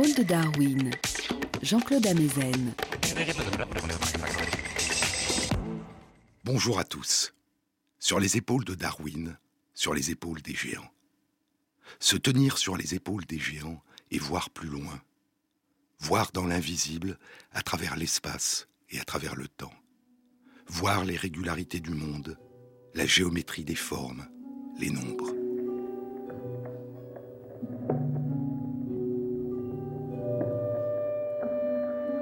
De Darwin, Jean-Claude Amezen. Bonjour à tous. Sur les épaules de Darwin, sur les épaules des géants. Se tenir sur les épaules des géants et voir plus loin. Voir dans l'invisible, à travers l'espace et à travers le temps. Voir les régularités du monde, la géométrie des formes, les nombres.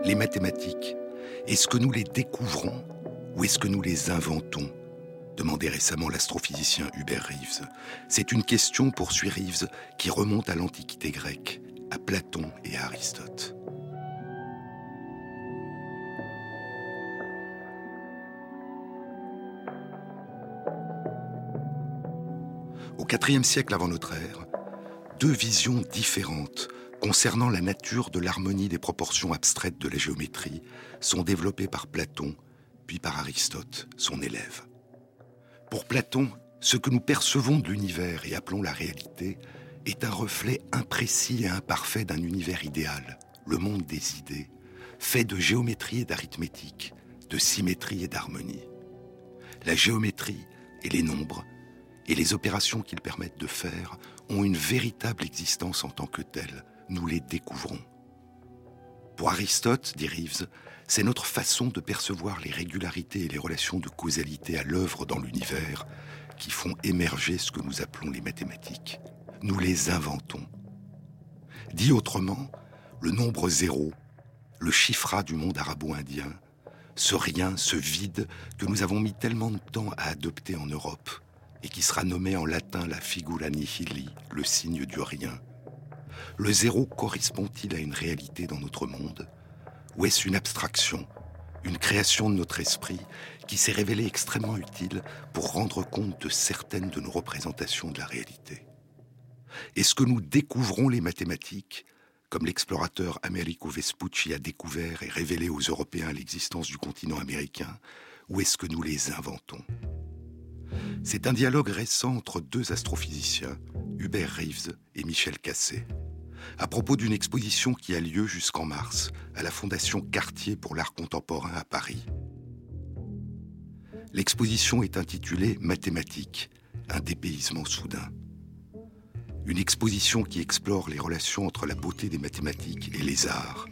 Les mathématiques, est-ce que nous les découvrons ou est-ce que nous les inventons demandait récemment l'astrophysicien Hubert Reeves. C'est une question, poursuit Reeves, qui remonte à l'Antiquité grecque, à Platon et à Aristote. Au IVe siècle avant notre ère, deux visions différentes concernant la nature de l'harmonie des proportions abstraites de la géométrie sont développées par Platon, puis par Aristote, son élève. Pour Platon, ce que nous percevons de l'univers et appelons la réalité est un reflet imprécis et imparfait d'un univers idéal, le monde des idées, fait de géométrie et d'arithmétique, de symétrie et d'harmonie. La géométrie et les nombres et les opérations qu'ils permettent de faire ont une véritable existence en tant que telles. Nous les découvrons. Pour Aristote, dit Reeves, c'est notre façon de percevoir les régularités et les relations de causalité à l'œuvre dans l'univers qui font émerger ce que nous appelons les mathématiques. Nous les inventons. Dit autrement, le nombre zéro, le chiffra du monde arabo-indien, ce rien, ce vide que nous avons mis tellement de temps à adopter en Europe, et qui sera nommé en latin la figura nihili, le signe du rien. Le zéro correspond-il à une réalité dans notre monde? Ou est-ce une abstraction, une création de notre esprit qui s'est révélée extrêmement utile pour rendre compte de certaines de nos représentations de la réalité? Est-ce que nous découvrons les mathématiques comme l'explorateur Americo Vespucci a découvert et révélé aux Européens l'existence du continent américain, ou est-ce que nous les inventons? C'est un dialogue récent entre deux astrophysiciens, Hubert Reeves et Michel Cassé, à propos d'une exposition qui a lieu jusqu'en mars à la Fondation Cartier pour l'art contemporain à Paris. L'exposition est intitulée Mathématiques, un dépaysement soudain. Une exposition qui explore les relations entre la beauté des mathématiques et les arts,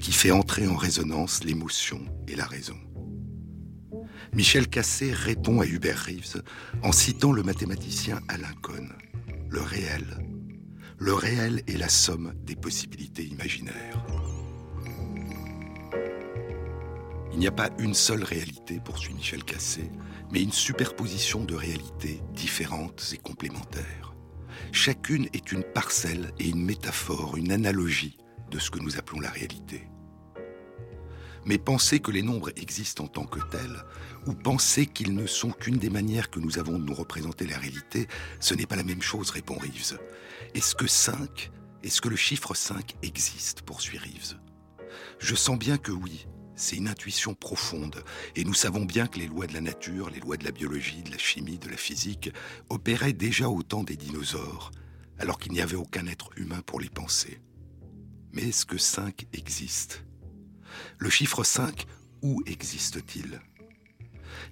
qui fait entrer en résonance l'émotion et la raison. Michel Cassé répond à Hubert Reeves en citant le mathématicien Alain Cohn. Le réel. Le réel est la somme des possibilités imaginaires. Il n'y a pas une seule réalité, poursuit Michel Cassé, mais une superposition de réalités différentes et complémentaires. Chacune est une parcelle et une métaphore, une analogie de ce que nous appelons la réalité. Mais penser que les nombres existent en tant que tels, ou penser qu'ils ne sont qu'une des manières que nous avons de nous représenter la réalité, ce n'est pas la même chose, répond Reeves. Est-ce que 5, est-ce que le chiffre 5 existe, poursuit Reeves Je sens bien que oui, c'est une intuition profonde, et nous savons bien que les lois de la nature, les lois de la biologie, de la chimie, de la physique, opéraient déjà au temps des dinosaures, alors qu'il n'y avait aucun être humain pour les penser. Mais est-ce que 5 existe? Le chiffre 5, où existe-t-il?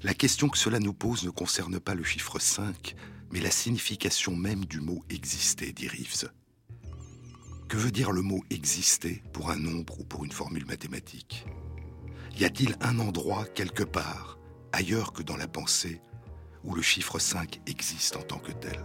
La question que cela nous pose ne concerne pas le chiffre 5, mais la signification même du mot exister, dit Reeves. Que veut dire le mot exister pour un nombre ou pour une formule mathématique? Y a-t-il un endroit quelque part, ailleurs que dans la pensée, où le chiffre 5 existe en tant que tel?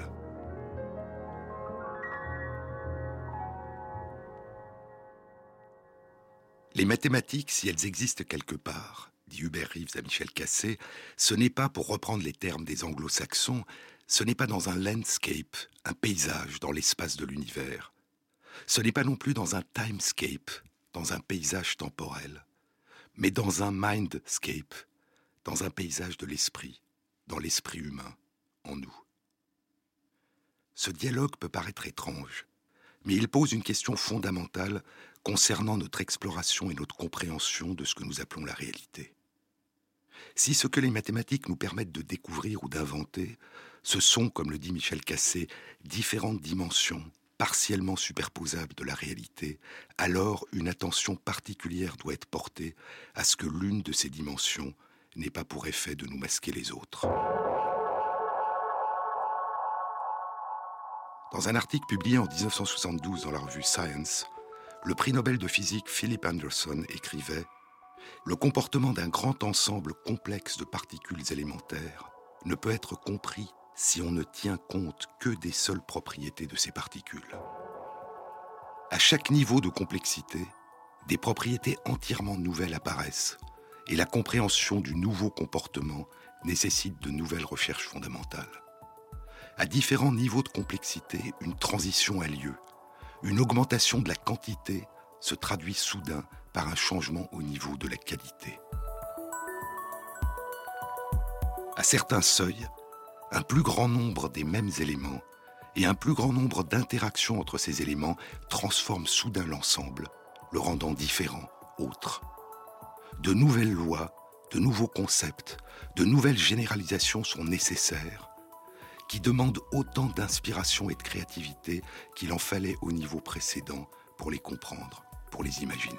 Les mathématiques, si elles existent quelque part, dit Hubert Reeves à Michel Cassé, ce n'est pas, pour reprendre les termes des anglo-saxons, ce n'est pas dans un landscape, un paysage dans l'espace de l'univers. Ce n'est pas non plus dans un timescape, dans un paysage temporel, mais dans un mindscape, dans un paysage de l'esprit, dans l'esprit humain, en nous. Ce dialogue peut paraître étrange, mais il pose une question fondamentale concernant notre exploration et notre compréhension de ce que nous appelons la réalité. Si ce que les mathématiques nous permettent de découvrir ou d'inventer, ce sont, comme le dit Michel Cassé, différentes dimensions, partiellement superposable de la réalité, alors une attention particulière doit être portée à ce que l'une de ces dimensions n'ait pas pour effet de nous masquer les autres. Dans un article publié en 1972 dans la revue Science, le prix Nobel de physique Philip Anderson écrivait Le comportement d'un grand ensemble complexe de particules élémentaires ne peut être compris si on ne tient compte que des seules propriétés de ces particules. À chaque niveau de complexité, des propriétés entièrement nouvelles apparaissent et la compréhension du nouveau comportement nécessite de nouvelles recherches fondamentales. À différents niveaux de complexité, une transition a lieu. Une augmentation de la quantité se traduit soudain par un changement au niveau de la qualité. À certains seuils, un plus grand nombre des mêmes éléments et un plus grand nombre d'interactions entre ces éléments transforment soudain l'ensemble, le rendant différent, autre. De nouvelles lois, de nouveaux concepts, de nouvelles généralisations sont nécessaires, qui demandent autant d'inspiration et de créativité qu'il en fallait au niveau précédent pour les comprendre, pour les imaginer.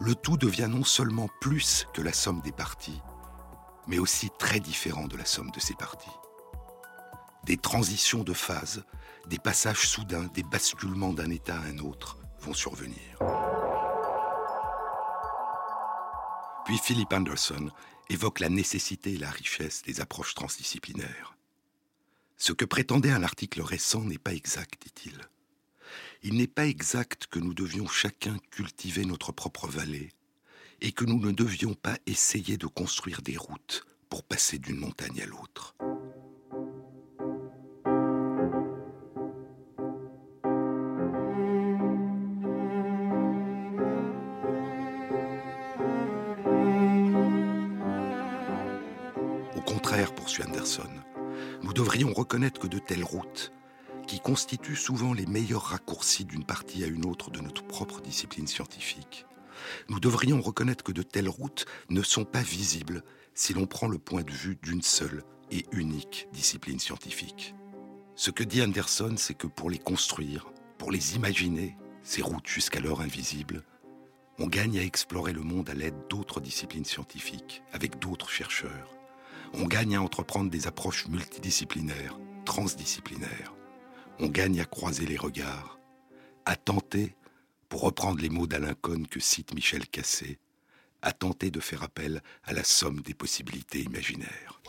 Le tout devient non seulement plus que la somme des parties, mais aussi très différent de la somme de ses parties. Des transitions de phase, des passages soudains, des basculements d'un état à un autre vont survenir. Puis Philip Anderson évoque la nécessité et la richesse des approches transdisciplinaires. Ce que prétendait un article récent n'est pas exact, dit-il. Il n'est pas exact que nous devions chacun cultiver notre propre vallée, et que nous ne devions pas essayer de construire des routes pour passer d'une montagne à l'autre. Au contraire, poursuit Anderson, nous devrions reconnaître que de telles routes, qui constituent souvent les meilleurs raccourcis d'une partie à une autre de notre propre discipline scientifique, nous devrions reconnaître que de telles routes ne sont pas visibles si l'on prend le point de vue d'une seule et unique discipline scientifique. Ce que dit Anderson, c'est que pour les construire, pour les imaginer, ces routes jusqu'alors invisibles, on gagne à explorer le monde à l'aide d'autres disciplines scientifiques, avec d'autres chercheurs. On gagne à entreprendre des approches multidisciplinaires, transdisciplinaires. On gagne à croiser les regards, à tenter pour reprendre les mots d'Alain Cohn que cite Michel Cassé, à tenter de faire appel à la somme des possibilités imaginaires.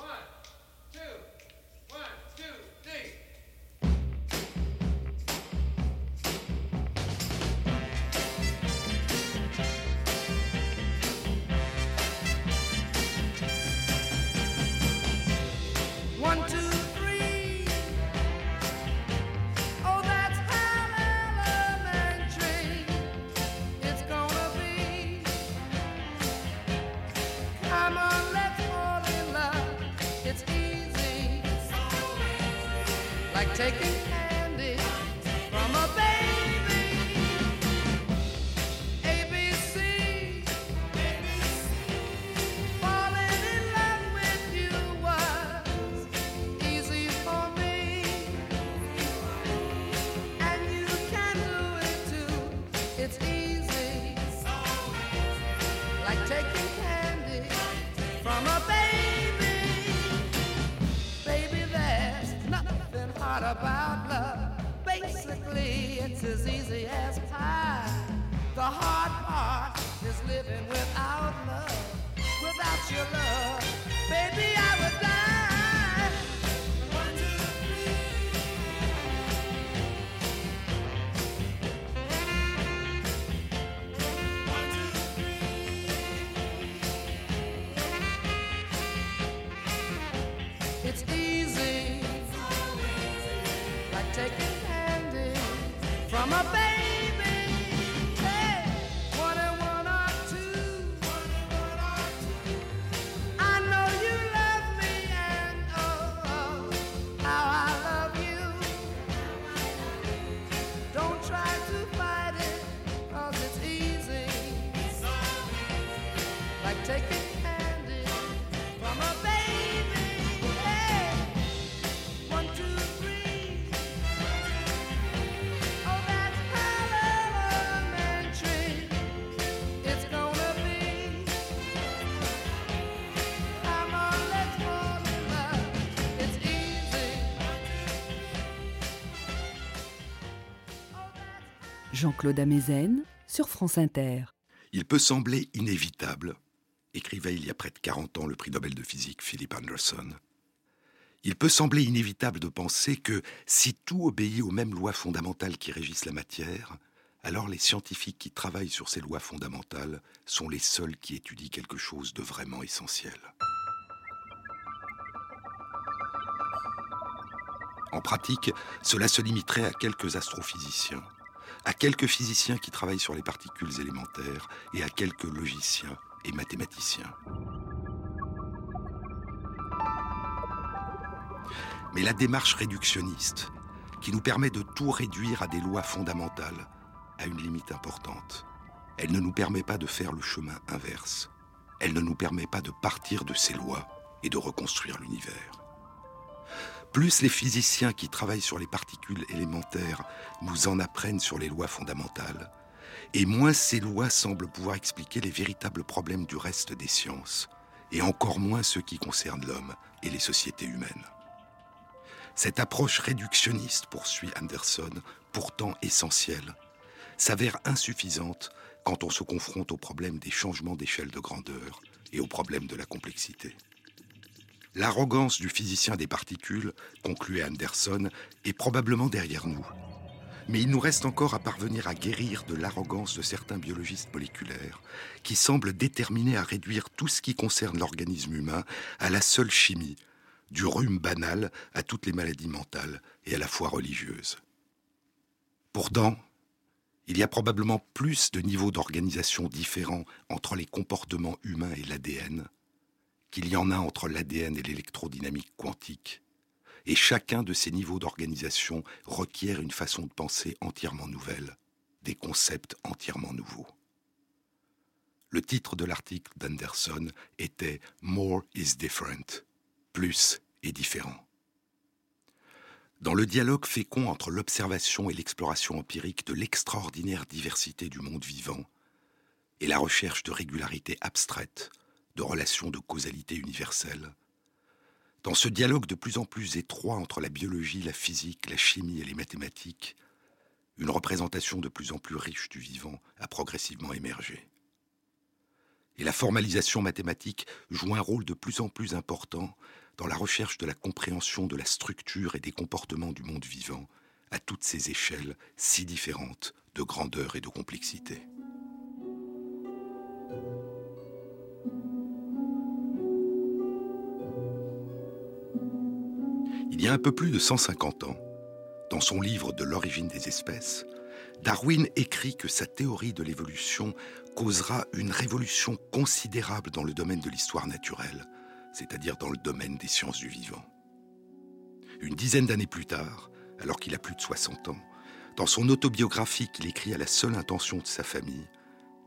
Jean-Claude Amezen sur France Inter. Il peut sembler inévitable, écrivait il y a près de 40 ans le prix Nobel de physique Philip Anderson, il peut sembler inévitable de penser que si tout obéit aux mêmes lois fondamentales qui régissent la matière, alors les scientifiques qui travaillent sur ces lois fondamentales sont les seuls qui étudient quelque chose de vraiment essentiel. En pratique, cela se limiterait à quelques astrophysiciens, à quelques physiciens qui travaillent sur les particules élémentaires et à quelques logiciens et mathématiciens. Mais la démarche réductionniste, qui nous permet de tout réduire à des lois fondamentales, a une limite importante. Elle ne nous permet pas de faire le chemin inverse. Elle ne nous permet pas de partir de ces lois et de reconstruire l'univers. Plus les physiciens qui travaillent sur les particules élémentaires nous en apprennent sur les lois fondamentales, et moins ces lois semblent pouvoir expliquer les véritables problèmes du reste des sciences, et encore moins ceux qui concernent l'homme et les sociétés humaines. Cette approche réductionniste, poursuit Anderson, pourtant essentielle, s'avère insuffisante quand on se confronte au problème des changements d'échelle de grandeur et au problème de la complexité. L'arrogance du physicien des particules, concluait Anderson, est probablement derrière nous. Mais il nous reste encore à parvenir à guérir de l'arrogance de certains biologistes moléculaires, qui semblent déterminés à réduire tout ce qui concerne l'organisme humain à la seule chimie, du rhume banal à toutes les maladies mentales et à la foi religieuse. Pourtant, il y a probablement plus de niveaux d'organisation différents entre les comportements humains et l'ADN qu'il y en a entre l'ADN et l'électrodynamique quantique, et chacun de ces niveaux d'organisation requiert une façon de penser entièrement nouvelle, des concepts entièrement nouveaux. Le titre de l'article d'Anderson était More is different plus et différent. Dans le dialogue fécond entre l'observation et l'exploration empirique de l'extraordinaire diversité du monde vivant, et la recherche de régularité abstraite, de relations de causalité universelle, dans ce dialogue de plus en plus étroit entre la biologie, la physique, la chimie et les mathématiques, une représentation de plus en plus riche du vivant a progressivement émergé. Et la formalisation mathématique joue un rôle de plus en plus important dans la recherche de la compréhension de la structure et des comportements du monde vivant à toutes ces échelles si différentes de grandeur et de complexité. Il y a un peu plus de 150 ans, dans son livre De l'origine des espèces, Darwin écrit que sa théorie de l'évolution causera une révolution considérable dans le domaine de l'histoire naturelle, c'est-à-dire dans le domaine des sciences du vivant. Une dizaine d'années plus tard, alors qu'il a plus de 60 ans, dans son autobiographie qu'il écrit à la seule intention de sa famille,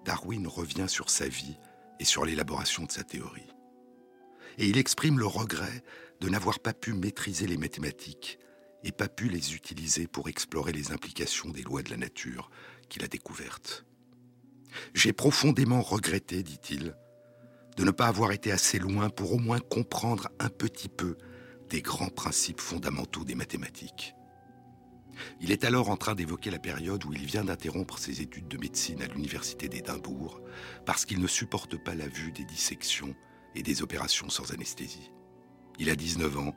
Darwin revient sur sa vie et sur l'élaboration de sa théorie. Et il exprime le regret de n'avoir pas pu maîtriser les mathématiques et pas pu les utiliser pour explorer les implications des lois de la nature qu'il a découvertes. J'ai profondément regretté, dit-il, de ne pas avoir été assez loin pour au moins comprendre un petit peu des grands principes fondamentaux des mathématiques. Il est alors en train d'évoquer la période où il vient d'interrompre ses études de médecine à l'université d'Édimbourg parce qu'il ne supporte pas la vue des dissections et des opérations sans anesthésie. Il a 19 ans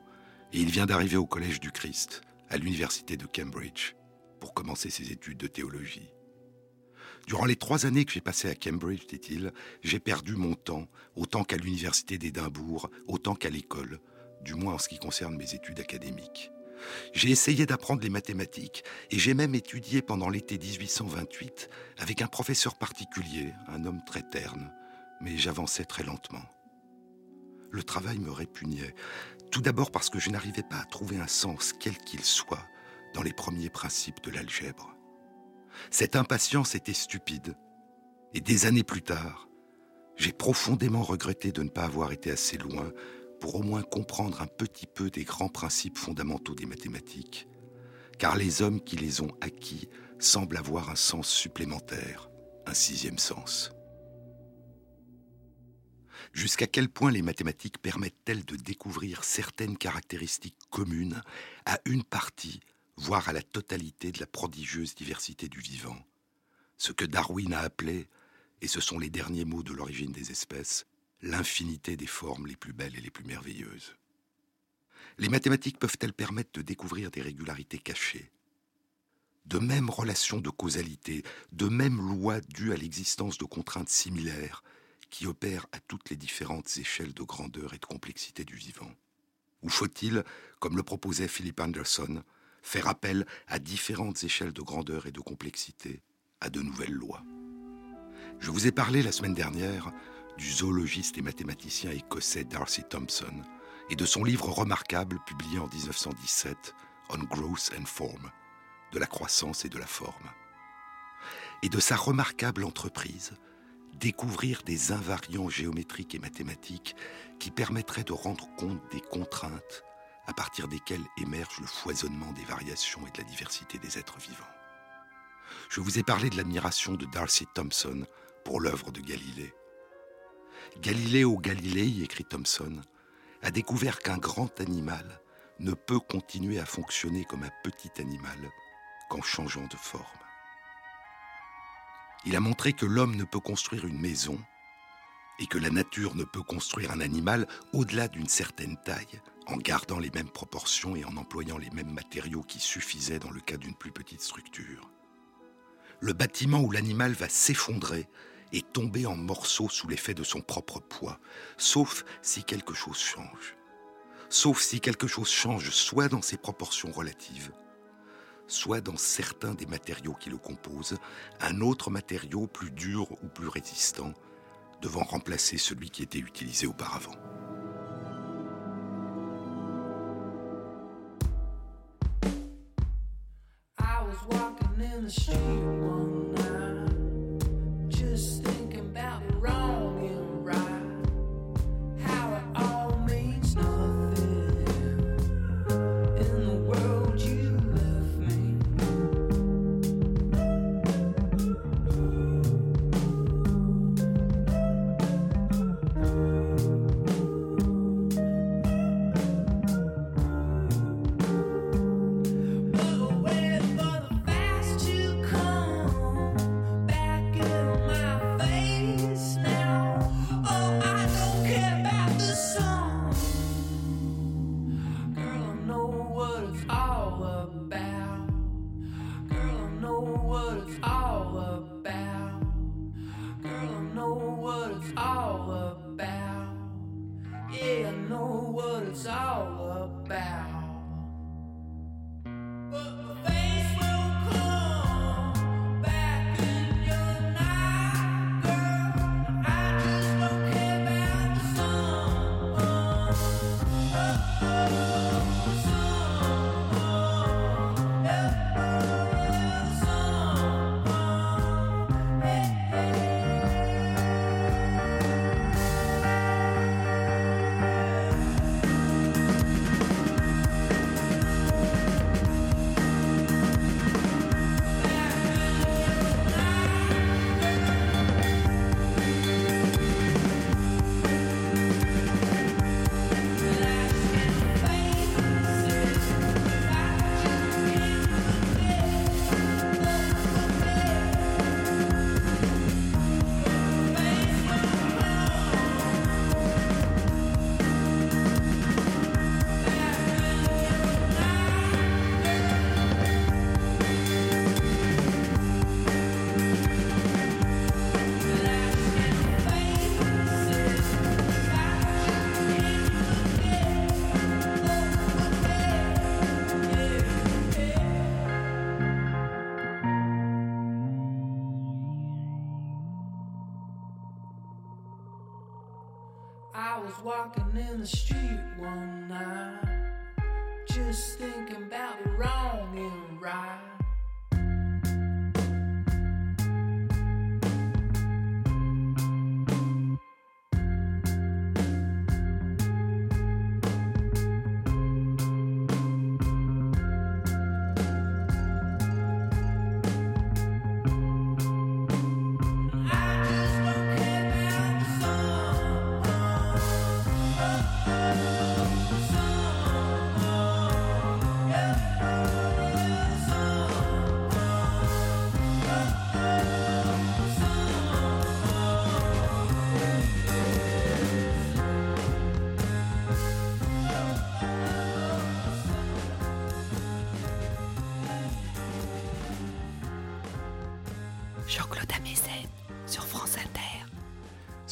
et il vient d'arriver au Collège du Christ, à l'université de Cambridge, pour commencer ses études de théologie. Durant les trois années que j'ai passées à Cambridge, dit-il, j'ai perdu mon temps, autant qu'à l'université d'Édimbourg, autant qu'à l'école, du moins en ce qui concerne mes études académiques. J'ai essayé d'apprendre les mathématiques et j'ai même étudié pendant l'été 1828 avec un professeur particulier, un homme très terne, mais j'avançais très lentement. Le travail me répugnait, tout d'abord parce que je n'arrivais pas à trouver un sens, quel qu'il soit, dans les premiers principes de l'algèbre. Cette impatience était stupide. Et des années plus tard, j'ai profondément regretté de ne pas avoir été assez loin pour au moins comprendre un petit peu des grands principes fondamentaux des mathématiques, car les hommes qui les ont acquis semblent avoir un sens supplémentaire, un sixième sens. Jusqu'à quel point les mathématiques permettent-elles de découvrir certaines caractéristiques communes à une partie voire à la totalité de la prodigieuse diversité du vivant, ce que Darwin a appelé, et ce sont les derniers mots de l'origine des espèces, l'infinité des formes les plus belles et les plus merveilleuses. Les mathématiques peuvent-elles permettre de découvrir des régularités cachées? De mêmes relations de causalité, de mêmes lois dues à l'existence de contraintes similaires qui opèrent à toutes les différentes échelles de grandeur et de complexité du vivant Ou faut-il, comme le proposait Philip Anderson, faire appel à différentes échelles de grandeur et de complexité, à de nouvelles lois? Je vous ai parlé la semaine dernière du zoologiste et mathématicien écossais Darcy Thompson et de son livre remarquable publié en 1917, On Growth and Form, de la croissance et de la forme. Et de sa remarquable entreprise, découvrir des invariants géométriques et mathématiques qui permettraient de rendre compte des contraintes à partir desquelles émerge le foisonnement des variations et de la diversité des êtres vivants. Je vous ai parlé de l'admiration de Darcy Thompson pour l'œuvre de Galilée. Galiléo Galilei, écrit Thomson, a découvert qu'un grand animal ne peut continuer à fonctionner comme un petit animal qu'en changeant de forme. Il a montré que l'homme ne peut construire une maison et que la nature ne peut construire un animal au-delà d'une certaine taille en gardant les mêmes proportions et en employant les mêmes matériaux qui suffisaient dans le cas d'une plus petite structure. Le bâtiment où l'animal va s'effondrer et tomber en morceaux sous l'effet de son propre poids, sauf si quelque chose change. Sauf si quelque chose change soit dans ses proportions relatives, soit dans certains des matériaux qui le composent, un autre matériau plus dur ou plus résistant, devant remplacer celui qui était utilisé auparavant. I was walking in the street one night, just thinking about the wrong and right.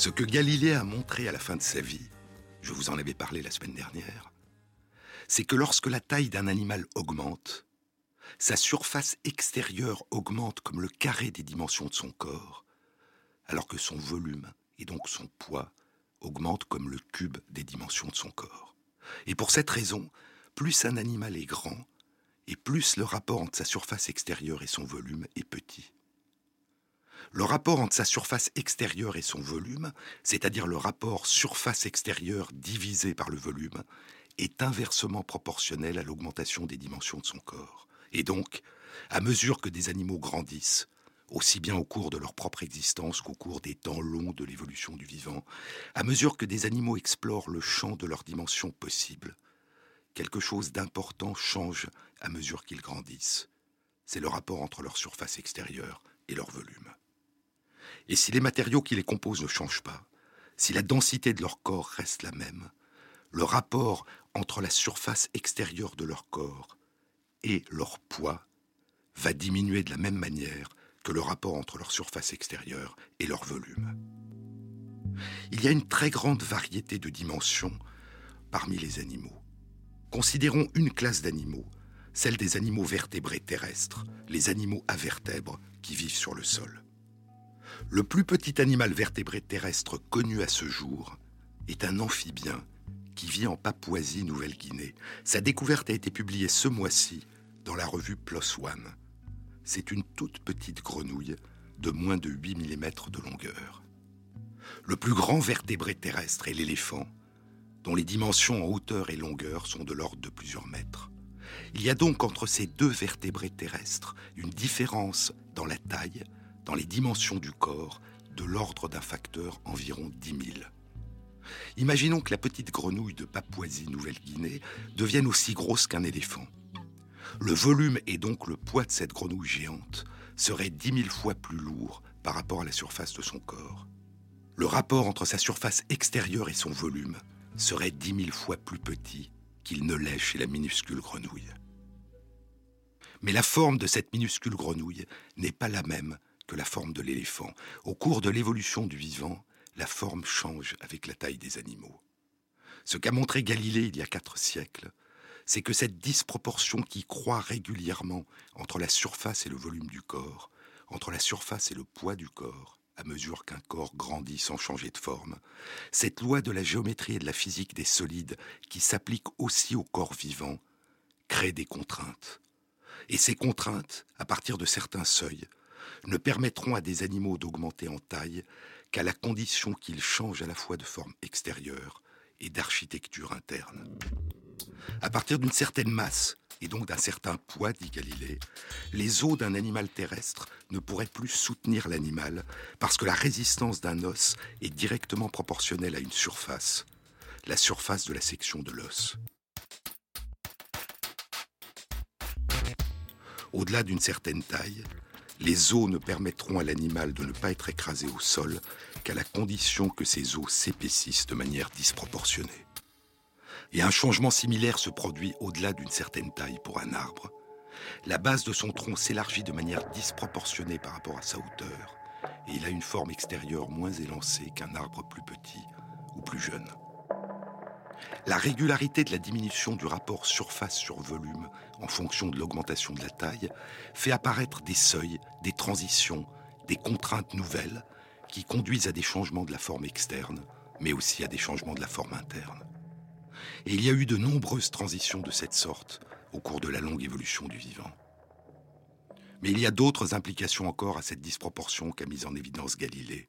Ce que Galilée a montré à la fin de sa vie, je vous en avais parlé la semaine dernière, c'est que lorsque la taille d'un animal augmente, sa surface extérieure augmente comme le carré des dimensions de son corps, alors que son volume et donc son poids augmentent comme le cube des dimensions de son corps. Et pour cette raison, plus un animal est grand, et plus le rapport entre sa surface extérieure et son volume est petit. Le rapport entre sa surface extérieure et son volume, c'est-à-dire le rapport surface extérieure divisé par le volume, est inversement proportionnel à l'augmentation des dimensions de son corps. Et donc, à mesure que des animaux grandissent, aussi bien au cours de leur propre existence qu'au cours des temps longs de l'évolution du vivant, à mesure que des animaux explorent le champ de leurs dimensions possibles, quelque chose d'important change à mesure qu'ils grandissent. C'est le rapport entre leur surface extérieure et leur volume. Et si les matériaux qui les composent ne changent pas, si la densité de leur corps reste la même, le rapport entre la surface extérieure de leur corps et leur poids va diminuer de la même manière que le rapport entre leur surface extérieure et leur volume. Il y a une très grande variété de dimensions parmi les animaux. Considérons une classe d'animaux, celle des animaux vertébrés terrestres, les animaux à vertèbres qui vivent sur le sol. Le plus petit animal vertébré terrestre connu à ce jour est un amphibien qui vit en Papouasie-Nouvelle-Guinée. Sa découverte a été publiée ce mois-ci dans la revue PLOS ONE. C'est une toute petite grenouille de moins de 8 mm de longueur. Le plus grand vertébré terrestre est l'éléphant, dont les dimensions en hauteur et longueur sont de l'ordre de plusieurs mètres. Il y a donc entre ces deux vertébrés terrestres une différence dans la taille, dans les dimensions du corps, de l'ordre d'un facteur environ 10 000. Imaginons que la petite grenouille de Papouasie-Nouvelle-Guinée devienne aussi grosse qu'un éléphant. Le volume et donc le poids de cette grenouille géante serait dix mille fois plus lourd par rapport à la surface de son corps. Le rapport entre sa surface extérieure et son volume serait dix mille fois plus petit qu'il ne l'est chez la minuscule grenouille. Mais la forme de cette minuscule grenouille n'est pas la même que la forme de l'éléphant. Au cours de l'évolution du vivant, la forme change avec la taille des animaux. Ce qu'a montré Galilée il y a quatre siècles, c'est que cette disproportion qui croît régulièrement entre la surface et le volume du corps, entre la surface et le poids du corps, à mesure qu'un corps grandit sans changer de forme, cette loi de la géométrie et de la physique des solides qui s'applique aussi au corps vivant, crée des contraintes. Et ces contraintes, à partir de certains seuils, ne permettront à des animaux d'augmenter en taille qu'à la condition qu'ils changent à la fois de forme extérieure et d'architecture interne. À partir d'une certaine masse, et donc d'un certain poids, dit Galilée, les os d'un animal terrestre ne pourraient plus soutenir l'animal parce que la résistance d'un os est directement proportionnelle à une surface, la surface de la section de l'os. Au-delà d'une certaine taille, les os ne permettront à l'animal de ne pas être écrasé au sol qu'à la condition que ces os s'épaississent de manière disproportionnée. Et un changement similaire se produit au-delà d'une certaine taille pour un arbre. La base de son tronc s'élargit de manière disproportionnée par rapport à sa hauteur, et il a une forme extérieure moins élancée qu'un arbre plus petit ou plus jeune. La régularité de la diminution du rapport surface sur volume en fonction de l'augmentation de la taille fait apparaître des seuils, des transitions, des contraintes nouvelles qui conduisent à des changements de la forme externe, mais aussi à des changements de la forme interne. Et il y a eu de nombreuses transitions de cette sorte au cours de la longue évolution du vivant. Mais il y a d'autres implications encore à cette disproportion qu'a mise en évidence Galilée.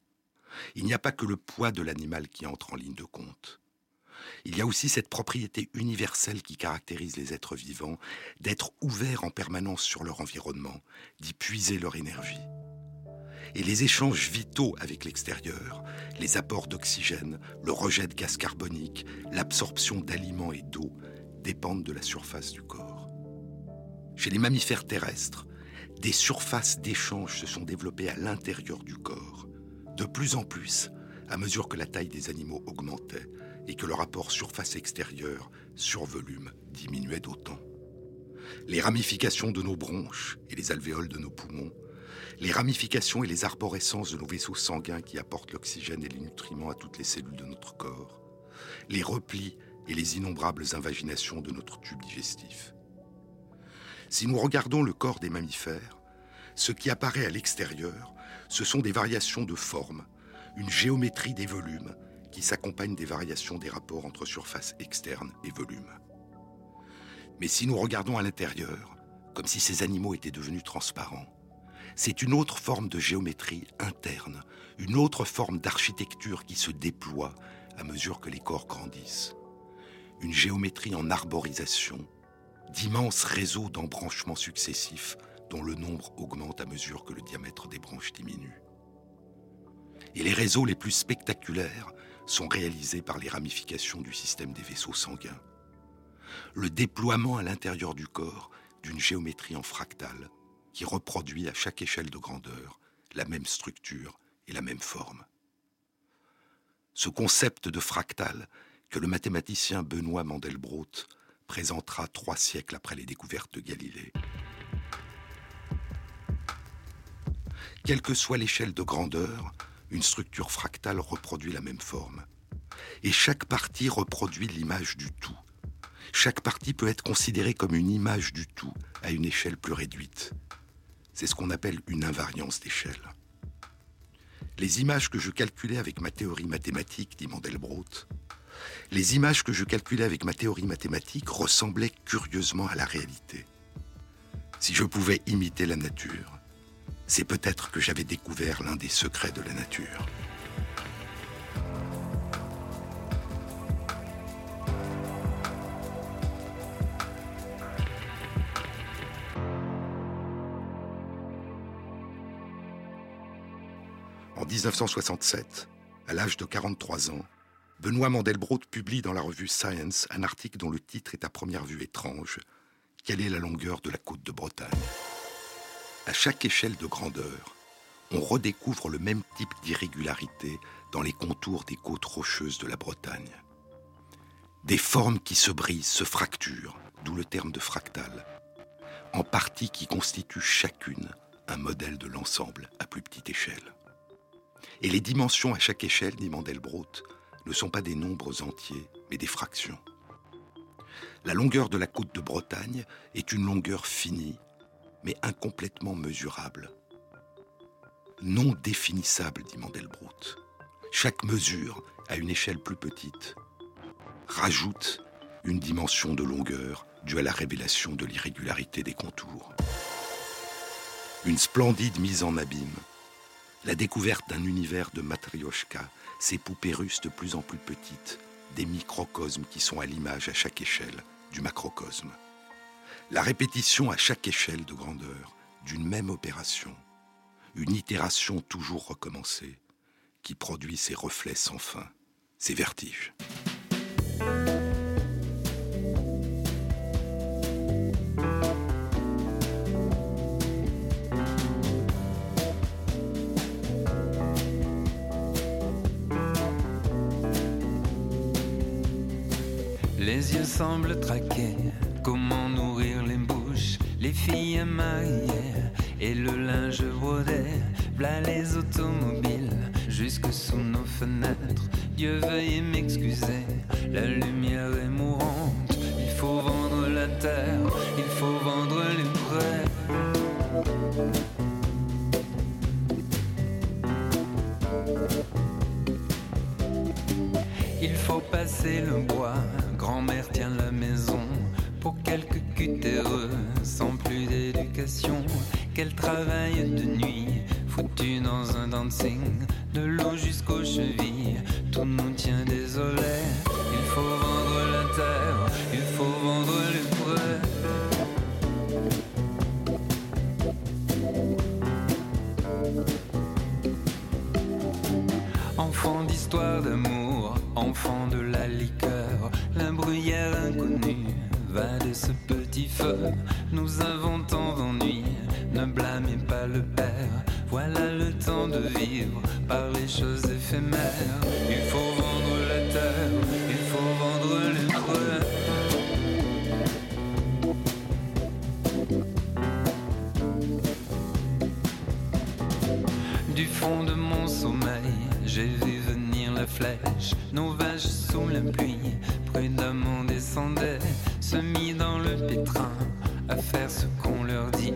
Il n'y a pas que le poids de l'animal qui entre en ligne de compte. Il y a aussi cette propriété universelle qui caractérise les êtres vivants, d'être ouverts en permanence sur leur environnement, d'y puiser leur énergie. Et les échanges vitaux avec l'extérieur, les apports d'oxygène, le rejet de gaz carbonique, l'absorption d'aliments et d'eau, dépendent de la surface du corps. Chez les mammifères terrestres, des surfaces d'échange se sont développées à l'intérieur du corps. De plus en plus, à mesure que la taille des animaux augmentait et que le rapport surface extérieure sur volume diminuait d'autant. Les ramifications de nos bronches et les alvéoles de nos poumons les ramifications et les arborescences de nos vaisseaux sanguins qui apportent l'oxygène et les nutriments à toutes les cellules de notre corps, les replis et les innombrables invaginations de notre tube digestif. Si nous regardons le corps des mammifères, ce qui apparaît à l'extérieur, ce sont des variations de forme, une géométrie des volumes qui s'accompagne des variations des rapports entre surface externe et volume. Mais si nous regardons à l'intérieur, comme si ces animaux étaient devenus transparents, c'est une autre forme de géométrie interne, une autre forme d'architecture qui se déploie à mesure que les corps grandissent. Une géométrie en arborisation, d'immenses réseaux d'embranchements successifs dont le nombre augmente à mesure que le diamètre des branches diminue. Et les réseaux les plus spectaculaires sont réalisés par les ramifications du système des vaisseaux sanguins. Le déploiement à l'intérieur du corps d'une géométrie en fractale qui reproduit à chaque échelle de grandeur la même structure et la même forme. Ce concept de fractal que le mathématicien Benoît Mandelbrot présentera trois siècles après les découvertes de Galilée. Quelle que soit l'échelle de grandeur, une structure fractale reproduit la même forme. Et chaque partie reproduit l'image du tout. Chaque partie peut être considérée comme une image du tout à une échelle plus réduite. C'est ce qu'on appelle une invariance d'échelle. Les images que je calculais avec ma théorie mathématique, dit Mandelbrot, les images que je calculais avec ma théorie mathématique ressemblaient curieusement à la réalité. Si je pouvais imiter la nature, c'est peut-être que j'avais découvert l'un des secrets de la nature. En 1967, à l'âge de 43 ans, Benoît Mandelbrot publie dans la revue Science un article dont le titre est à première vue étrange. Quelle est la longueur de la côte de Bretagne? À chaque échelle de grandeur, on redécouvre le même type d'irrégularité dans les contours des côtes rocheuses de la Bretagne. Des formes qui se brisent, se fracturent, d'où le terme de fractal, en parties qui constituent chacune un modèle de l'ensemble à plus petite échelle. Et les dimensions à chaque échelle, dit Mandelbrot, ne sont pas des nombres entiers, mais des fractions. La longueur de la côte de Bretagne est une longueur finie, mais incomplètement mesurable. Non définissable, dit Mandelbrot. Chaque mesure, à une échelle plus petite, rajoute une dimension de longueur due à la révélation de l'irrégularité des contours. Une splendide mise en abîme, la découverte d'un univers de matrioshka ces poupées russes de plus en plus petites, des microcosmes qui sont à l'image à chaque échelle du macrocosme. La répétition à chaque échelle de grandeur d'une même opération, une itération toujours recommencée, qui produit ces reflets sans fin, ces vertiges. Les yeux semblent traquer comment les filles mariées et le linge brodé. V'là les automobiles jusque sous nos fenêtres. Dieu veuille m'excuser, la lumière est mourante. Il faut vendre la terre, il faut vendre les prêts. Il faut passer le bois grand-mère tient la maison quelques cutéreux sans plus d'éducation. Qu'elle travaille de nuit, foutue dans un dancing, de l'eau jusqu'aux chevilles, tout nous tient désolé. Il faut vendre la terre, il faut vendre les prêts. Enfant d'histoire d'amour, enfant de la liqueur Nous avons tant d'ennuis, ne blâmez pas le père. Voilà le temps de vivre par les choses éphémères. Il faut vendre la terre, il faut vendre les prêts. Du fond de mon sommeil, j'ai vu venir la flèche, nos vaches sous la pluie, prudemment descendaient, faire ce qu'on leur dit.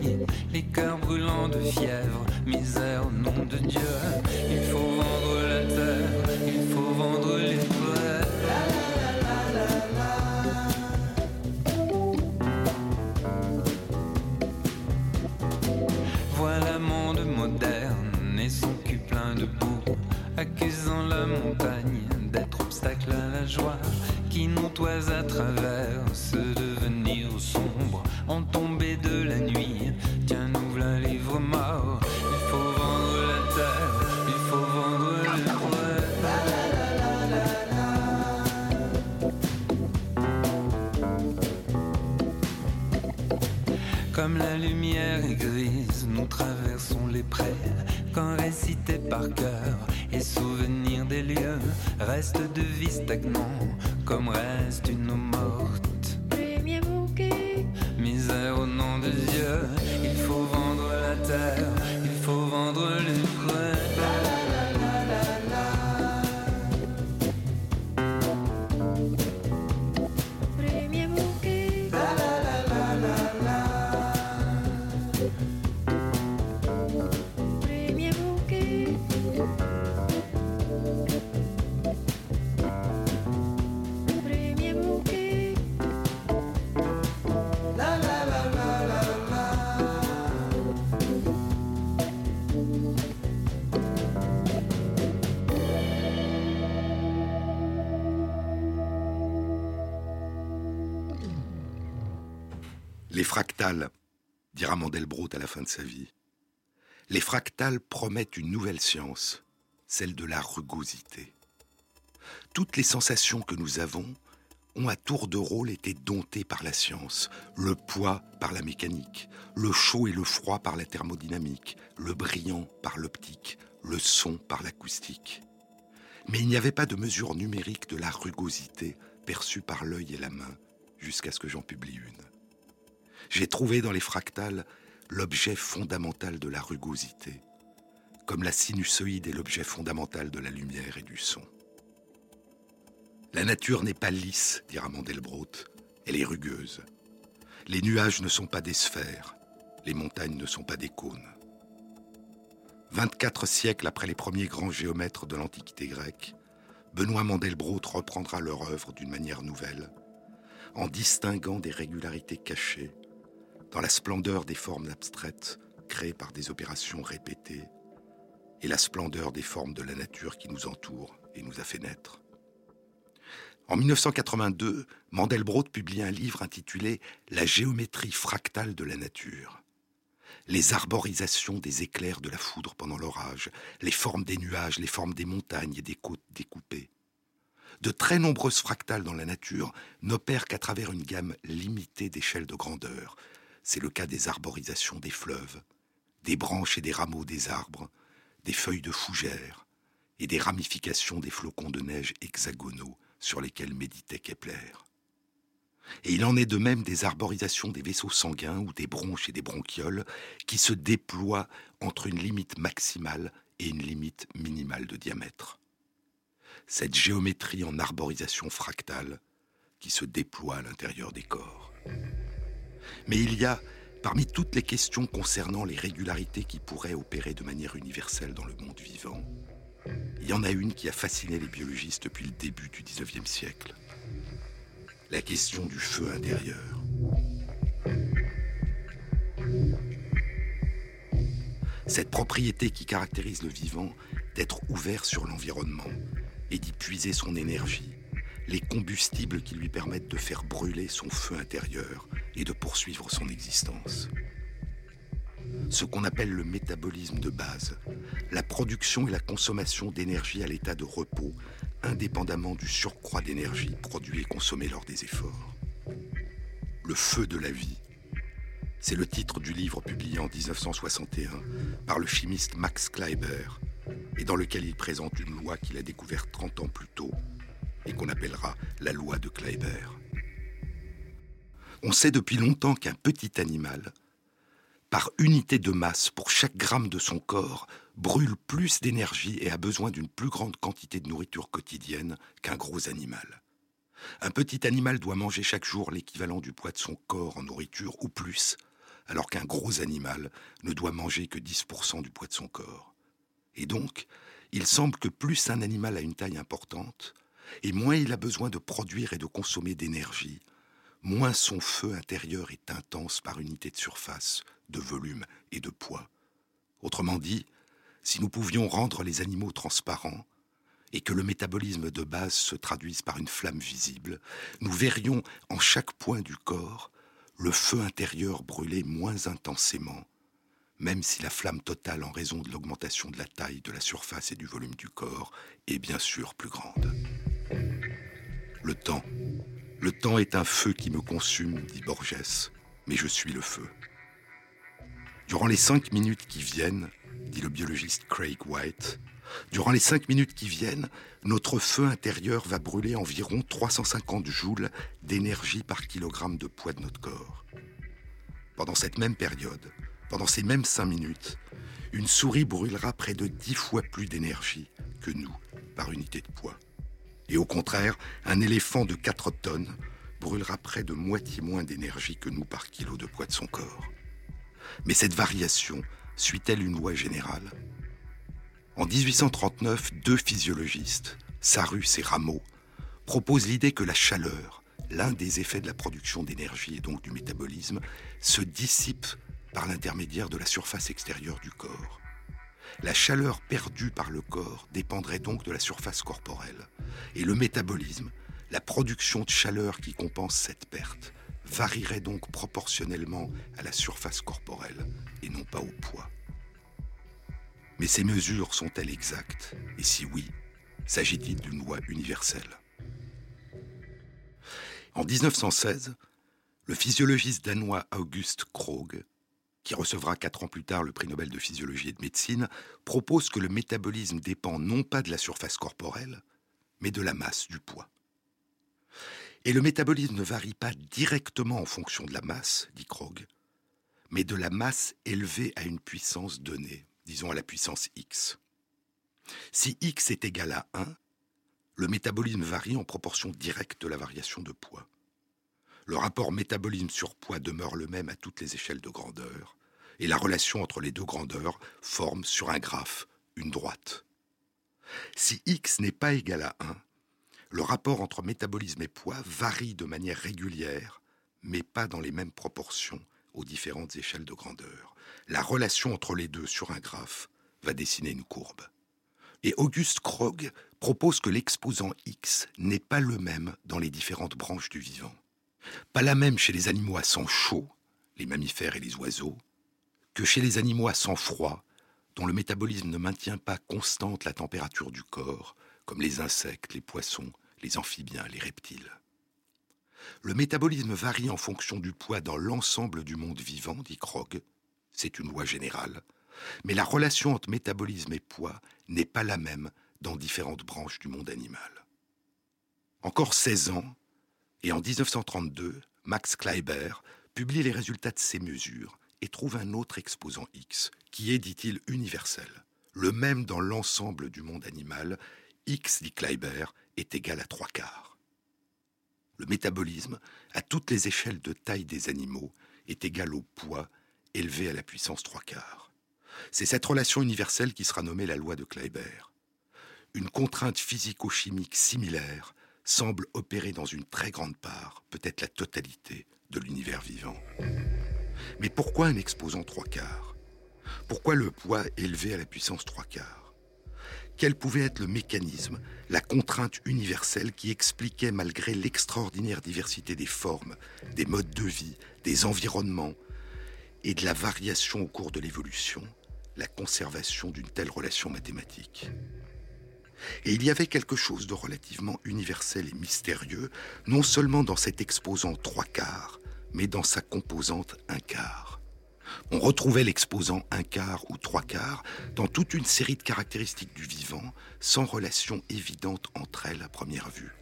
Les cœurs brûlants de fièvre, misère au nom de Dieu. Il faut vendre la terre, il faut vendre les prêts. Voilà monde moderne et son cul plein de boue, accusant la montagne d'être obstacle à la joie qui nous toise à travers ce les prés. Quand récité par cœur et souvenir des lieux, reste de vie stagnant, comme reste une eau morte. À la fin de sa vie. Les fractales promettent une nouvelle science, celle de la rugosité. Toutes les sensations que nous avons ont à tour de rôle été domptées par la science, le poids par la mécanique, le chaud et le froid par la thermodynamique, le brillant par l'optique, le son par l'acoustique. Mais il n'y avait pas de mesure numérique de la rugosité perçue par l'œil et la main, jusqu'à ce que j'en publie une. J'ai trouvé dans les fractales l'objet fondamental de la rugosité, comme la sinusoïde est l'objet fondamental de la lumière et du son. La nature n'est pas lisse, dira Mandelbrot, elle est rugueuse. Les nuages ne sont pas des sphères, les montagnes ne sont pas des cônes. 24 siècles après les premiers grands géomètres de l'Antiquité grecque, Benoît Mandelbrot reprendra leur œuvre d'une manière nouvelle, en distinguant des régularités cachées, dans la splendeur des formes abstraites créées par des opérations répétées, et la splendeur des formes de la nature qui nous entoure et nous a fait naître. En 1982, Mandelbrot publie un livre intitulé La géométrie fractale de la nature. Les arborisations des éclairs de la foudre pendant l'orage, les formes des nuages, les formes des montagnes et des côtes découpées. De très nombreuses fractales dans la nature n'opèrent qu'à travers une gamme limitée d'échelles de grandeur. C'est le cas des arborisations des fleuves, des branches et des rameaux des arbres, des feuilles de fougères et des ramifications des flocons de neige hexagonaux sur lesquels méditait Kepler. Et il en est de même des arborisations des vaisseaux sanguins ou des bronches et des bronchioles qui se déploient entre une limite maximale et une limite minimale de diamètre. Cette géométrie en arborisation fractale qui se déploie à l'intérieur des corps. Mais il y a, parmi toutes les questions concernant les régularités qui pourraient opérer de manière universelle dans le monde vivant, il y en a une qui a fasciné les biologistes depuis le début du XIXe siècle. La question du feu intérieur. Cette propriété qui caractérise le vivant d'être ouvert sur l'environnement et d'y puiser son énergie, les combustibles qui lui permettent de faire brûler son feu intérieur et de poursuivre son existence ce qu'on appelle le métabolisme de base, la production et la consommation d'énergie à l'état de repos, indépendamment du surcroît d'énergie produit et consommé lors des efforts. Le feu de la vie, c'est le titre du livre publié en 1961 par le chimiste Max Kleiber, et dans lequel il présente une loi qu'il a découverte 30 ans plus tôt, et qu'on appellera la loi de Kleiber. On sait depuis longtemps qu'un petit animal par unité de masse pour chaque gramme de son corps, brûle plus d'énergie et a besoin d'une plus grande quantité de nourriture quotidienne qu'un gros animal. Un petit animal doit manger chaque jour l'équivalent du poids de son corps en nourriture ou plus, alors qu'un gros animal ne doit manger que 10% du poids de son corps. Et donc, il semble que plus un animal a une taille importante, et moins il a besoin de produire et de consommer d'énergie, moins son feu intérieur est intense par unité de surface, de volume et de poids. Autrement dit, si nous pouvions rendre les animaux transparents, et que le métabolisme de base se traduise par une flamme visible, nous verrions en chaque point du corps le feu intérieur brûler moins intensément, même si la flamme totale en raison de l'augmentation de la taille, de la surface et du volume du corps est bien sûr plus grande. Le temps. Le temps est un feu qui me consume, dit Borges, mais je suis le feu. Durant les cinq minutes qui viennent, dit le biologiste Craig White, durant les cinq minutes qui viennent, notre feu intérieur va brûler environ 350 joules d'énergie par kilogramme de poids de notre corps. Pendant cette même période, pendant ces mêmes cinq minutes, une souris brûlera près de dix fois plus d'énergie que nous par unité de poids. Et au contraire, un éléphant de 4 tonnes brûlera près de moitié moins d'énergie que nous par kilo de poids de son corps. Mais cette variation suit-elle une loi générale? En 1839, deux physiologistes, Sarus et Rameau, proposent l'idée que la chaleur, l'un des effets de la production d'énergie et donc du métabolisme, se dissipe par l'intermédiaire de la surface extérieure du corps. La chaleur perdue par le corps dépendrait donc de la surface corporelle. Et le métabolisme, la production de chaleur qui compense cette perte, varierait donc proportionnellement à la surface corporelle et non pas au poids. Mais ces mesures sont-elles exactes? Et si oui, s'agit-il d'une loi universelle? En 1916, le physiologiste danois August Krog, qui recevra quatre ans plus tard le prix Nobel de physiologie et de médecine, propose que le métabolisme dépend non pas de la surface corporelle, mais de la masse, du poids. Et le métabolisme ne varie pas directement en fonction de la masse, dit Krog, mais de la masse élevée à une puissance donnée, disons à la puissance x. Si x est égal à 1, le métabolisme varie en proportion directe de la variation de poids. Le rapport métabolisme sur poids demeure le même à toutes les échelles de grandeur, et la relation entre les deux grandeurs forme sur un graphe une droite. Si x n'est pas égal à 1, le rapport entre métabolisme et poids varie de manière régulière, mais pas dans les mêmes proportions aux différentes échelles de grandeur. La relation entre les deux sur un graphe va dessiner une courbe. Et Auguste Krog propose que l'exposant X n'est pas le même dans les différentes branches du vivant. Pas la même chez les animaux à sang chaud, les mammifères et les oiseaux, que chez les animaux à sang froid, dont le métabolisme ne maintient pas constante la température du corps, comme les insectes, les poissons les amphibiens, les reptiles. Le métabolisme varie en fonction du poids dans l'ensemble du monde vivant, dit Krog. C'est une loi générale. Mais la relation entre métabolisme et poids n'est pas la même dans différentes branches du monde animal. Encore 16 ans, et en 1932, Max Kleiber publie les résultats de ces mesures et trouve un autre exposant X, qui est, dit-il, universel, le même dans l'ensemble du monde animal. X, dit Kleiber, est égal à trois quarts. Le métabolisme, à toutes les échelles de taille des animaux, est égal au poids élevé à la puissance trois quarts. C'est cette relation universelle qui sera nommée la loi de Kleiber. Une contrainte physico-chimique similaire semble opérer dans une très grande part, peut-être la totalité, de l'univers vivant. Mais pourquoi un exposant trois quarts? Pourquoi le poids élevé à la puissance trois quarts? Quel pouvait être le mécanisme, la contrainte universelle qui expliquait, malgré l'extraordinaire diversité des formes, des modes de vie, des environnements et de la variation au cours de l'évolution, la conservation d'une telle relation mathématique? Et il y avait quelque chose de relativement universel et mystérieux, non seulement dans cet exposant trois quarts, mais dans sa composante un quart on retrouvait l'exposant un quart ou trois quarts dans toute une série de caractéristiques du vivant, sans relation évidente entre elles à première vue.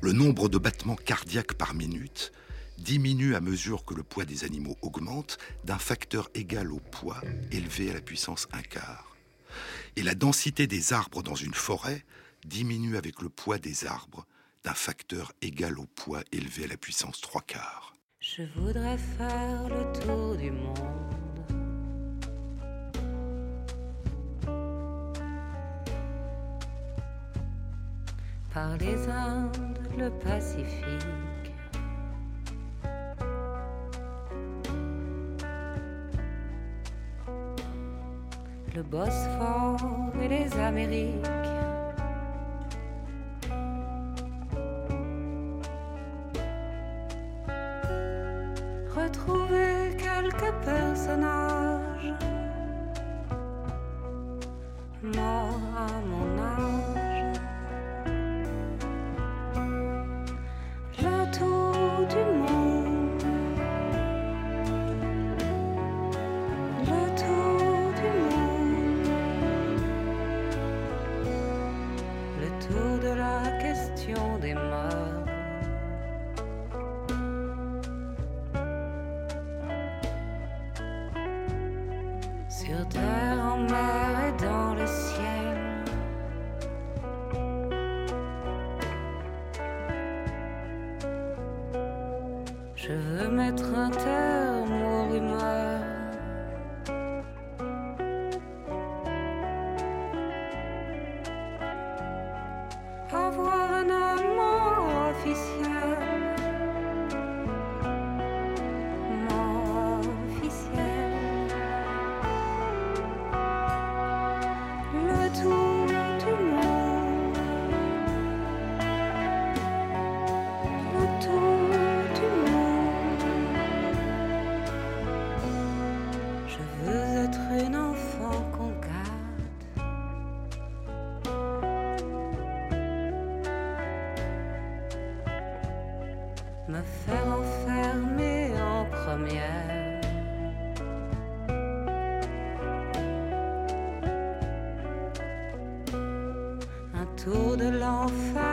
Le nombre de battements cardiaques par minute diminue à mesure que le poids des animaux augmente d'un facteur égal au poids élevé à la puissance 1 quart. Et la densité des arbres dans une forêt diminue avec le poids des arbres d'un facteur égal au poids élevé à la puissance 3 quarts. Je voudrais faire le tour du monde. Par les Indes, le Pacifique. Le Bosphore et les Amériques. retrouver quelques personnages Un tour de l'enfer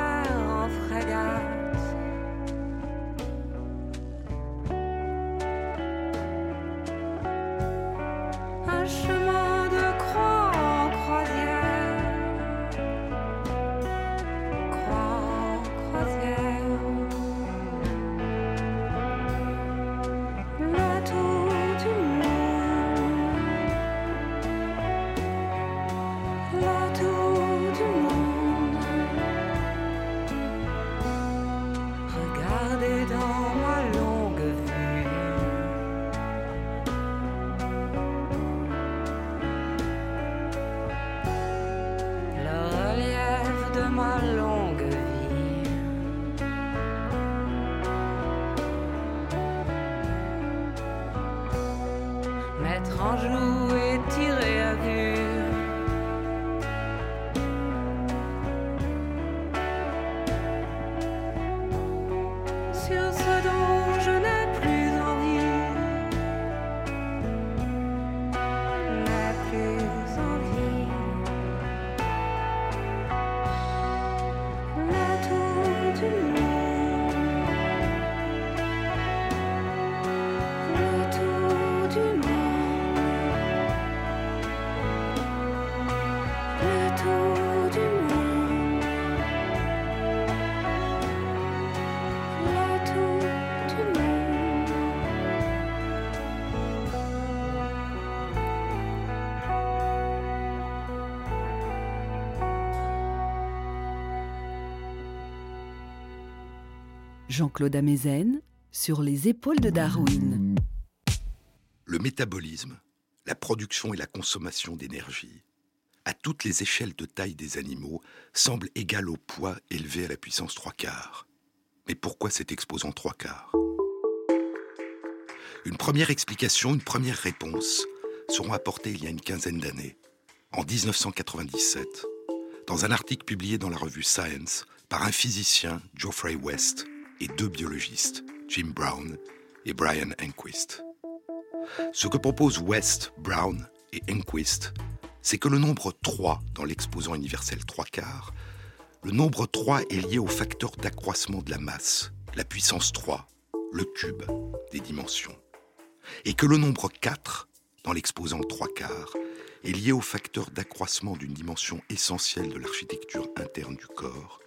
Jean-Claude Amezen sur les épaules de Darwin. Le métabolisme, la production et la consommation d'énergie, à toutes les échelles de taille des animaux, semble égal au poids élevé à la puissance 3 quarts. Mais pourquoi cet exposant 3 quarts? Une première explication, une première réponse seront apportées il y a une quinzaine d'années, en 1997, dans un article publié dans la revue Science par un physicien, Geoffrey West, et deux biologistes, Jim Brown et Brian Enquist. Ce que proposent West, Brown et Enquist, c'est que le nombre 3 dans l'exposant universel 3 quarts, le nombre 3 est lié au facteur d'accroissement de la masse, la puissance 3, le cube des dimensions. Et que le nombre 4, dans l'exposant 3 quarts, est lié au facteur d'accroissement d'une dimension essentielle de l'architecture interne du corps,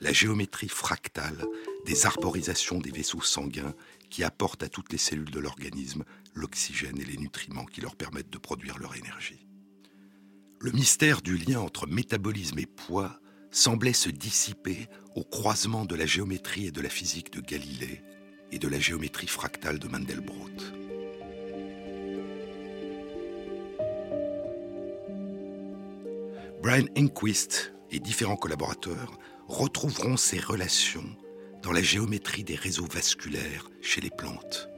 la géométrie fractale des arborisations des vaisseaux sanguins qui apportent à toutes les cellules de l'organisme l'oxygène et les nutriments qui leur permettent de produire leur énergie. Le mystère du lien entre métabolisme et poids semblait se dissiper au croisement de la géométrie et de la physique de Galilée et de la géométrie fractale de Mandelbrot. Brian Enquist et différents collaborateurs retrouveront ces relations dans la géométrie des réseaux vasculaires chez les plantes.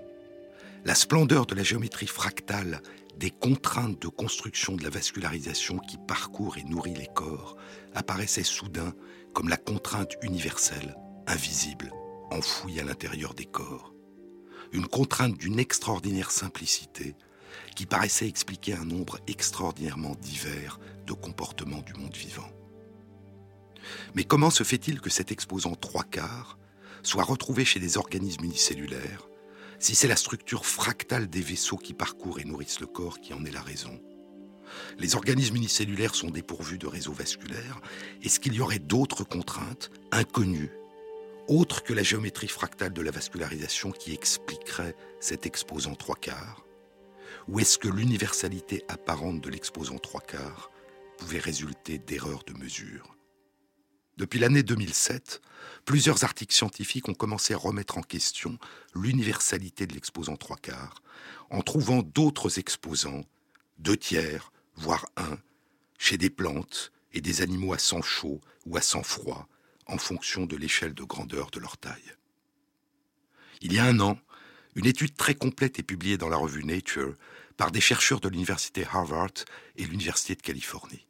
La splendeur de la géométrie fractale des contraintes de construction de la vascularisation qui parcourt et nourrit les corps apparaissait soudain comme la contrainte universelle, invisible, enfouie à l'intérieur des corps. Une contrainte d'une extraordinaire simplicité qui paraissait expliquer un nombre extraordinairement divers de comportements du monde vivant. Mais comment se fait-il que cet exposant trois quarts soit retrouvé chez des organismes unicellulaires si c'est la structure fractale des vaisseaux qui parcourent et nourrissent le corps qui en est la raison Les organismes unicellulaires sont dépourvus de réseaux vasculaires. Est-ce qu'il y aurait d'autres contraintes, inconnues, autres que la géométrie fractale de la vascularisation qui expliquerait cet exposant trois quarts? Ou est-ce que l'universalité apparente de l'exposant trois quarts pouvait résulter d'erreurs de mesure? Depuis l'année 2007, plusieurs articles scientifiques ont commencé à remettre en question l'universalité de l'exposant trois quarts, en trouvant d'autres exposants, deux tiers, voire un, chez des plantes et des animaux à sang chaud ou à sang froid, en fonction de l'échelle de grandeur de leur taille. Il y a un an, une étude très complète est publiée dans la revue Nature par des chercheurs de l'université Harvard et l'université de Californie.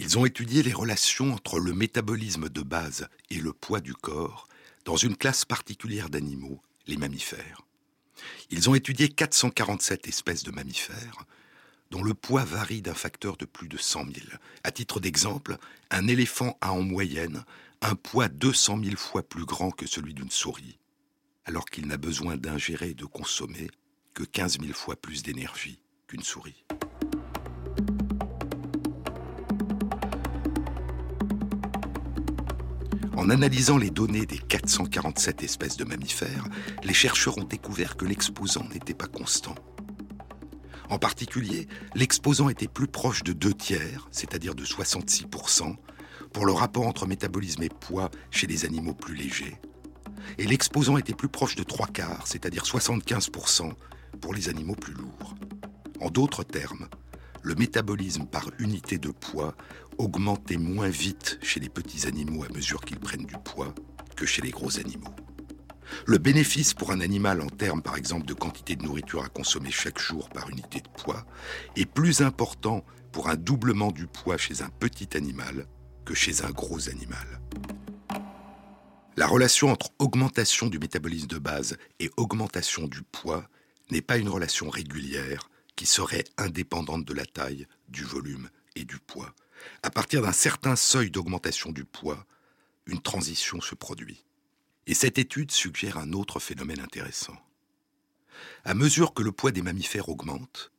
Ils ont étudié les relations entre le métabolisme de base et le poids du corps dans une classe particulière d'animaux, les mammifères. Ils ont étudié 447 espèces de mammifères, dont le poids varie d'un facteur de plus de 100 000. À titre d'exemple, un éléphant a en moyenne un poids 200 000 fois plus grand que celui d'une souris, alors qu'il n'a besoin d'ingérer et de consommer que 15 000 fois plus d'énergie qu'une souris. En analysant les données des 447 espèces de mammifères, les chercheurs ont découvert que l'exposant n'était pas constant. En particulier, l'exposant était plus proche de deux tiers, c'est-à-dire de 66%, pour le rapport entre métabolisme et poids chez les animaux plus légers. Et l'exposant était plus proche de trois quarts, c'est-à-dire 75%, pour les animaux plus lourds. En d'autres termes, le métabolisme par unité de poids augmentait moins vite chez les petits animaux à mesure qu'ils prennent du poids que chez les gros animaux. Le bénéfice pour un animal en termes par exemple de quantité de nourriture à consommer chaque jour par unité de poids est plus important pour un doublement du poids chez un petit animal que chez un gros animal. La relation entre augmentation du métabolisme de base et augmentation du poids n'est pas une relation régulière qui serait indépendante de la taille, du volume et du poids. À partir d'un certain seuil d'augmentation du poids, une transition se produit. Et cette étude suggère un autre phénomène intéressant. À mesure que le poids des mammifères augmente,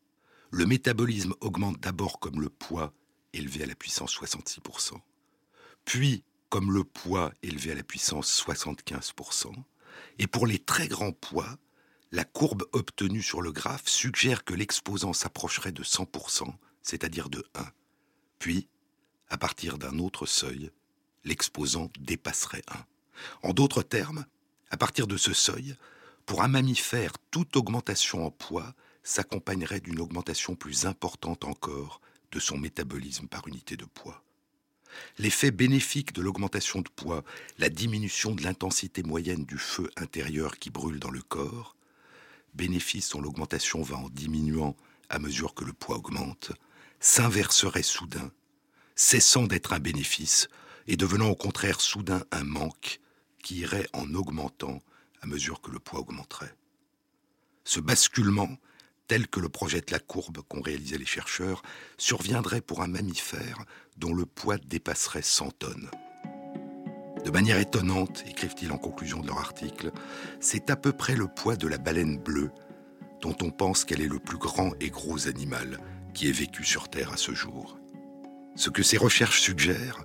le métabolisme augmente d'abord comme le poids élevé à la puissance 66%, puis comme le poids élevé à la puissance 75%, et pour les très grands poids, la courbe obtenue sur le graphe suggère que l'exposant s'approcherait de 100%, c'est-à-dire de 1. Puis, à partir d'un autre seuil, l'exposant dépasserait 1. En d'autres termes, à partir de ce seuil, pour un mammifère, toute augmentation en poids s'accompagnerait d'une augmentation plus importante encore de son métabolisme par unité de poids. L'effet bénéfique de l'augmentation de poids, la diminution de l'intensité moyenne du feu intérieur qui brûle dans le corps, bénéfice dont l'augmentation va en diminuant à mesure que le poids augmente, s'inverserait soudain, cessant d'être un bénéfice et devenant au contraire soudain un manque qui irait en augmentant à mesure que le poids augmenterait. Ce basculement, tel que le projette la courbe qu'ont réalisé les chercheurs, surviendrait pour un mammifère dont le poids dépasserait 100 tonnes. De manière étonnante, écrivent-ils en conclusion de leur article, c'est à peu près le poids de la baleine bleue, dont on pense qu'elle est le plus grand et gros animal qui ait vécu sur Terre à ce jour. Ce que ces recherches suggèrent,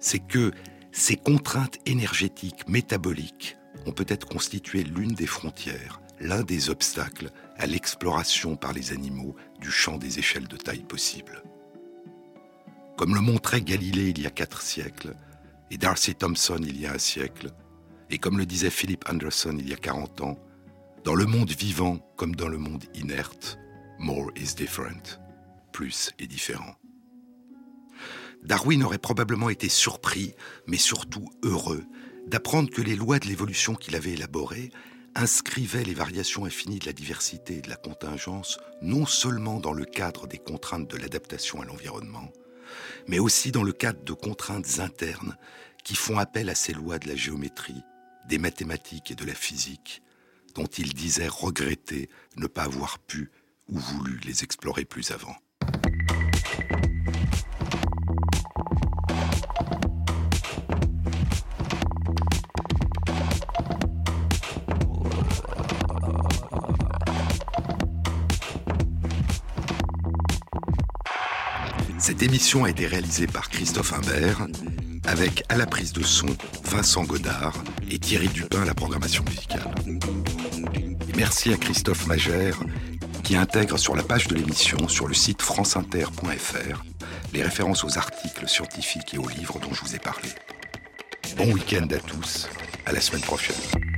c'est que ces contraintes énergétiques métaboliques ont peut-être constitué l'une des frontières, l'un des obstacles à l'exploration par les animaux du champ des échelles de taille possible. Comme le montrait Galilée il y a quatre siècles, et Darcy Thompson il y a un siècle, et comme le disait Philip Anderson il y a 40 ans, dans le monde vivant comme dans le monde inerte, more is different, plus est différent. Darwin aurait probablement été surpris, mais surtout heureux, d'apprendre que les lois de l'évolution qu'il avait élaborées inscrivaient les variations infinies de la diversité et de la contingence non seulement dans le cadre des contraintes de l'adaptation à l'environnement, mais aussi dans le cadre de contraintes internes qui font appel à ces lois de la géométrie, des mathématiques et de la physique, dont il disait regretter ne pas avoir pu ou voulu les explorer plus avant. Émission a été réalisée par Christophe Imbert, avec à la prise de son Vincent Godard et Thierry Dupin à la programmation musicale. merci à Christophe Magère qui intègre sur la page de l'émission sur le site franceinter.fr les références aux articles scientifiques et aux livres dont je vous ai parlé. Bon week-end à tous, à la semaine prochaine.